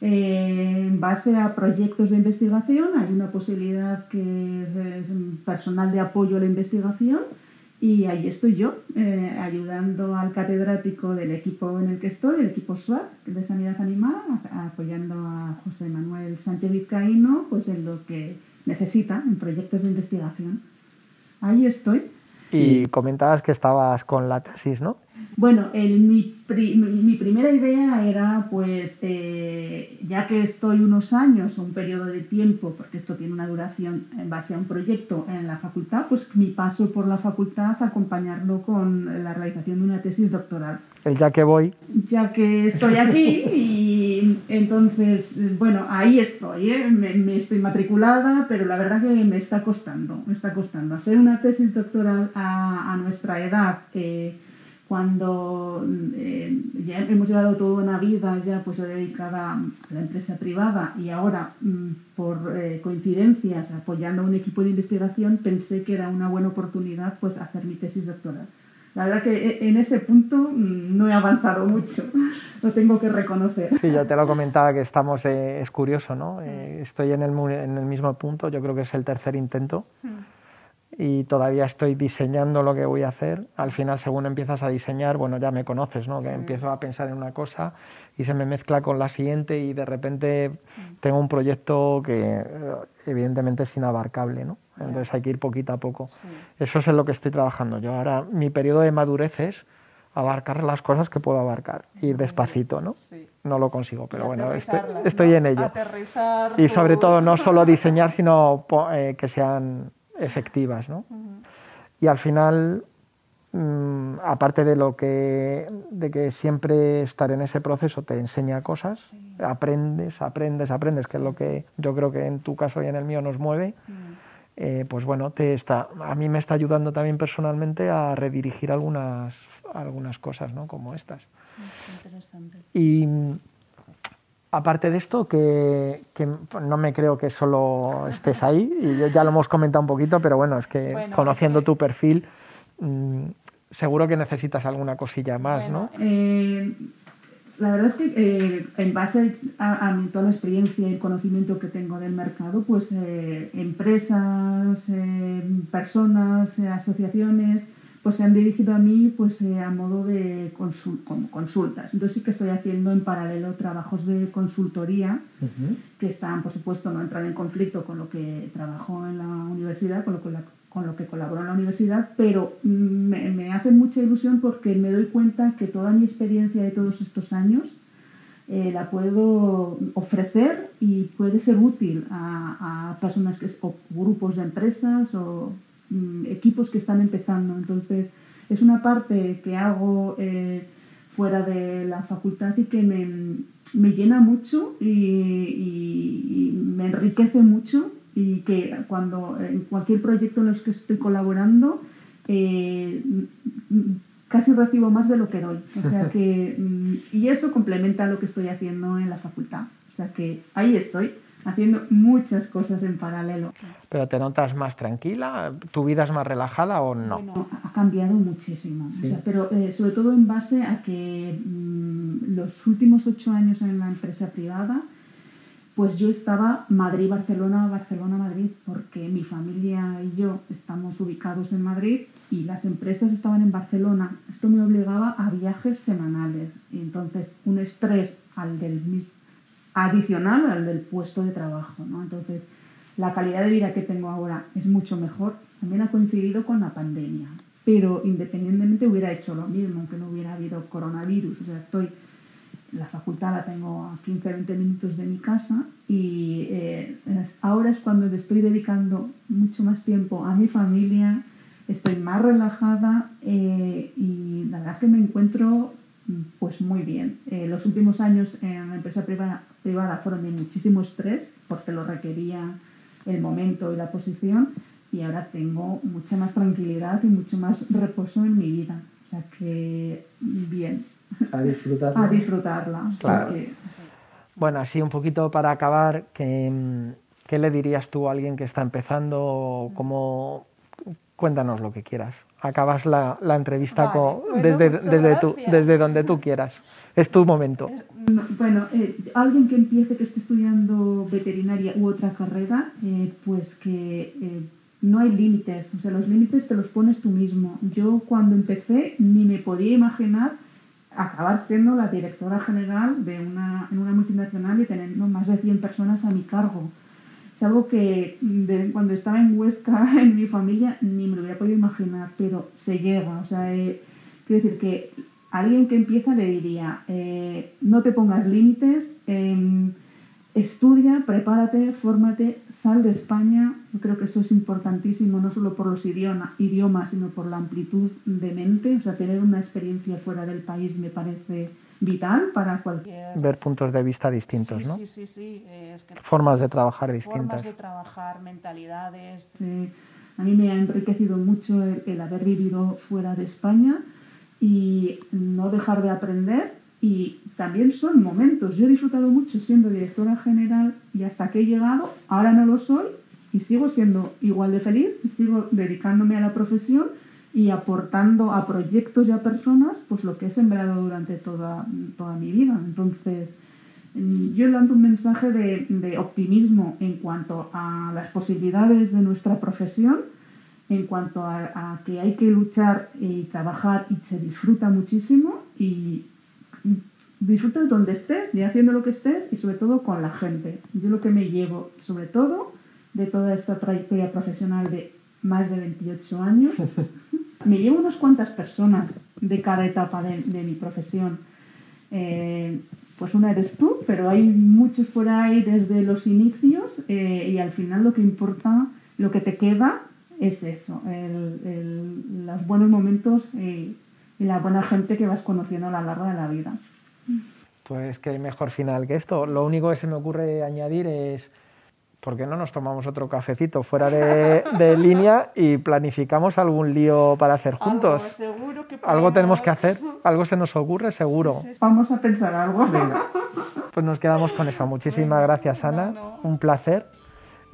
eh, en base a proyectos de investigación hay una posibilidad que es, personal de apoyo a la investigación y ahí estoy yo, eh, ayudando al catedrático del equipo en el que estoy, el equipo SWAT de Sanidad Animal, apoyando a José Manuel Sánchez Vizcaíno pues en lo que necesita en proyectos de investigación. Ahí estoy. Y comentabas que estabas con la tesis, ¿no? Bueno, el, mi, mi, primera idea era, pues, eh, ya que estoy unos años, un periodo de tiempo, porque esto tiene una duración en base a un proyecto en la facultad, pues mi paso por la facultad, acompañarlo con la realización de una tesis doctoral. El ya que voy. Ya que estoy aquí y entonces, bueno, ahí estoy, ¿eh? me, estoy matriculada, pero la verdad que me está costando, me está costando. Hacer una tesis doctoral a, nuestra edad. Eh, cuando eh, ya hemos llevado toda una vida ya pues dedicada a la empresa privada y ahora mm, por eh, coincidencias apoyando a un equipo de investigación pensé que era una buena oportunidad pues hacer mi tesis doctoral. La verdad que eh, en ese punto mm, no he avanzado mucho, lo tengo que reconocer. Sí, yo te lo comentaba que estamos, es curioso, ¿no? estoy en el, en el mismo punto, yo creo que es el tercer intento. Mm y todavía estoy diseñando lo que voy a hacer. Al final, según empiezas a diseñar, bueno, ya me conoces, ¿no? Que empiezo a pensar en una cosa y se me mezcla con la siguiente y de repente mm. tengo un proyecto que eh, evidentemente es inabarcable, ¿no? Entonces hay que ir poquito a poco. Eso es en lo que estoy trabajando yo. Ahora, mi periodo de madurez es abarcar las cosas que puedo abarcar, ir despacito, ¿no? No lo consigo, pero bueno, estoy, estoy en ello. y sobre todo no solo *laughs* diseñar, sino eh, que sean efectivas. ¿no? Y al final, mm, aparte de lo que, de que siempre estar en ese proceso te enseña cosas, aprendes, aprendes, aprendes, que es lo que yo creo que en tu caso y en el mío nos mueve. Eh, pues bueno, te está, a mí me está ayudando también personalmente a redirigir algunas, algunas cosas, ¿no? Como estas. Interesante. Y Aparte de esto, que, no me creo que solo estés ahí, y ya lo hemos comentado un poquito, pero bueno, es que conociendo tu perfil, mm, seguro que necesitas alguna cosilla más, ¿no? Eh, la verdad es que eh, en base a, toda la experiencia y el conocimiento que tengo del mercado, pues eh, empresas, personas, asociaciones, pues se han dirigido a mí pues eh, a modo de como consultas. Entonces sí que estoy haciendo en paralelo trabajos de consultoría que están, por supuesto, no entran en conflicto con lo que trabajo en la universidad, con lo que, con lo que colaboro en la universidad, pero me, me, hace mucha ilusión porque me doy cuenta que toda mi experiencia de todos estos años eh, la puedo ofrecer y puede ser útil a, personas que, o grupos de empresas o Mm, equipos que están empezando. Entonces, es una parte que hago eh, fuera de la facultad y que me, llena mucho y, me enriquece mucho y que cuando en cualquier proyecto en los que estoy colaborando eh, casi recibo más de lo que doy. O sea que, mm, y eso complementa lo que estoy haciendo en la facultad. O sea que ahí estoy haciendo muchas cosas en paralelo. ¿Pero te notas más tranquila? ¿Tu vida es más relajada o no? Bueno, ha cambiado muchísimo, pero eh, sobre todo en base a que mm, los últimos ocho años en la empresa privada, pues yo estaba Madrid-Barcelona, Barcelona-Madrid, porque mi familia y yo estamos ubicados en Madrid y las empresas estaban en Barcelona. Esto me obligaba a viajes semanales. Y entonces, un estrés al del adicional al del puesto de trabajo. ¿no? Entonces, la calidad de vida que tengo ahora es mucho mejor. También ha coincidido con la pandemia, pero independientemente hubiera hecho lo mismo, aunque no hubiera habido coronavirus. O sea, estoy, la facultad la tengo a 15-20 minutos de mi casa y eh, ahora es cuando le estoy dedicando mucho más tiempo a mi familia, estoy más relajada eh, y la verdad es que me encuentro pues muy bien. Eh, los últimos años en la empresa privada, privada fueron de muchísimo estrés porque lo requería el momento y la posición y ahora tengo mucha más tranquilidad y mucho más reposo en mi vida. O sea que bien. A disfrutarla. A disfrutarla. Bueno, así un poquito para acabar, ¿qué, ¿qué, le dirías tú a alguien que está empezando? ¿Cómo, cuéntanos lo que quieras. Acabas la, la entrevista con, desde, desde, tu, desde donde tú quieras. Es tu momento. Bueno, eh, alguien que empiece, que esté estudiando veterinaria u otra carrera, eh, pues que eh, no hay límites. O sea, los límites te los pones tú mismo. Yo cuando empecé ni me podía imaginar acabar siendo la directora general de una, en una multinacional y teniendo más de 100 personas a mi cargo. Es algo que cuando estaba en Huesca, *laughs* en mi familia, ni me lo hubiera podido imaginar, pero se llega. O sea, eh, quiero decir que alguien que empieza le diría, eh, no te pongas límites, em, estudia, prepárate, fórmate, sal de España. Yo creo que eso es importantísimo, no solo por los idioma, idiomas, sino por la amplitud de mente. O sea, tener una experiencia fuera del país me parece vital para cualquier... Ver puntos de vista distintos, ¿no? Sí, sí, sí. formas de trabajar distintas. Formas de trabajar, mentalidades. a mí me ha enriquecido mucho el, haber vivido fuera de España y no dejar de aprender y también son momentos. Yo he disfrutado mucho siendo directora general y hasta que he llegado, ahora no lo soy y sigo siendo igual de feliz, sigo dedicándome a la profesión y aportando a proyectos y a personas pues lo que he sembrado durante toda, toda mi vida. Entonces, mm, yo lanzo un mensaje de, de optimismo en cuanto a las posibilidades de nuestra profesión, en cuanto a, que hay que luchar y trabajar y se disfruta muchísimo y disfruta donde estés y haciendo lo que estés y sobre todo con la gente. Yo lo que me llevo sobre todo de toda esta trayectoria profesional de más de 28 años, *laughs* me llevo unas cuantas personas de cada etapa de, mi profesión. Eh, pues una eres tú, pero hay muchos por ahí desde los inicios eh, y al final lo que importa, lo que te queda es eso, los buenos momentos y, la buena gente que vas conociendo a lo largo de la vida. Pues qué mejor final que esto. Lo único que se me ocurre añadir es, ¿por qué no nos tomamos otro cafecito fuera de, *laughs* línea y planificamos algún lío para hacer juntos? Algo, seguro que algo tenemos que hacer, algo se nos ocurre seguro. Vamos a pensar algo. Pues nos quedamos con eso. Muchísimas gracias, Ana. Un placer.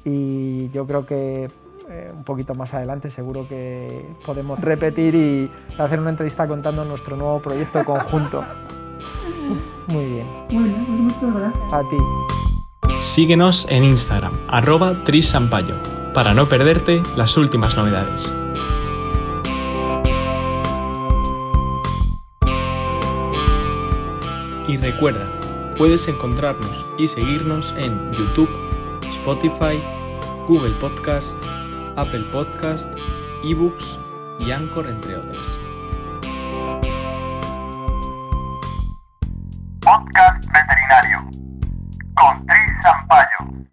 Y yo creo que eh, un poquito más adelante seguro que podemos repetir y hacer una entrevista contando nuestro nuevo proyecto conjunto. *laughs* *laughs* Muy bien. Bueno, pues muchas gracias. A ti. Síguenos en Instagram, arroba trisampayo, para no perderte las últimas novedades. Y recuerda, puedes encontrarnos y seguirnos en YouTube, Spotify, Google Podcasts, Apple Podcast, eBooks y Anchor, entre otras. Podcast Veterinario con Tris Sampaio.